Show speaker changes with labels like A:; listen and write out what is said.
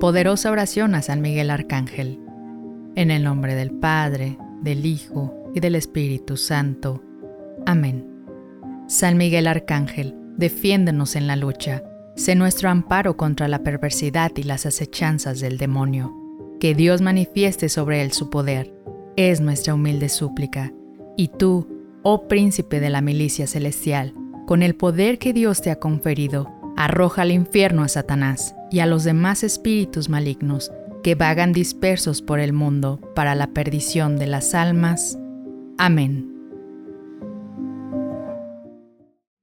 A: Poderosa oración a San Miguel Arcángel. En el nombre del Padre, del Hijo y del Espíritu Santo. Amén. San Miguel Arcángel, defiéndenos en la lucha. Sé nuestro amparo contra la perversidad y las acechanzas del demonio. Que Dios manifieste sobre él su poder. Es nuestra humilde súplica. Y tú, oh príncipe de la milicia celestial, con el poder que Dios te ha conferido, arroja al infierno a Satanás y a los demás espíritus malignos que vagan dispersos por el mundo para la perdición de las almas. Amén.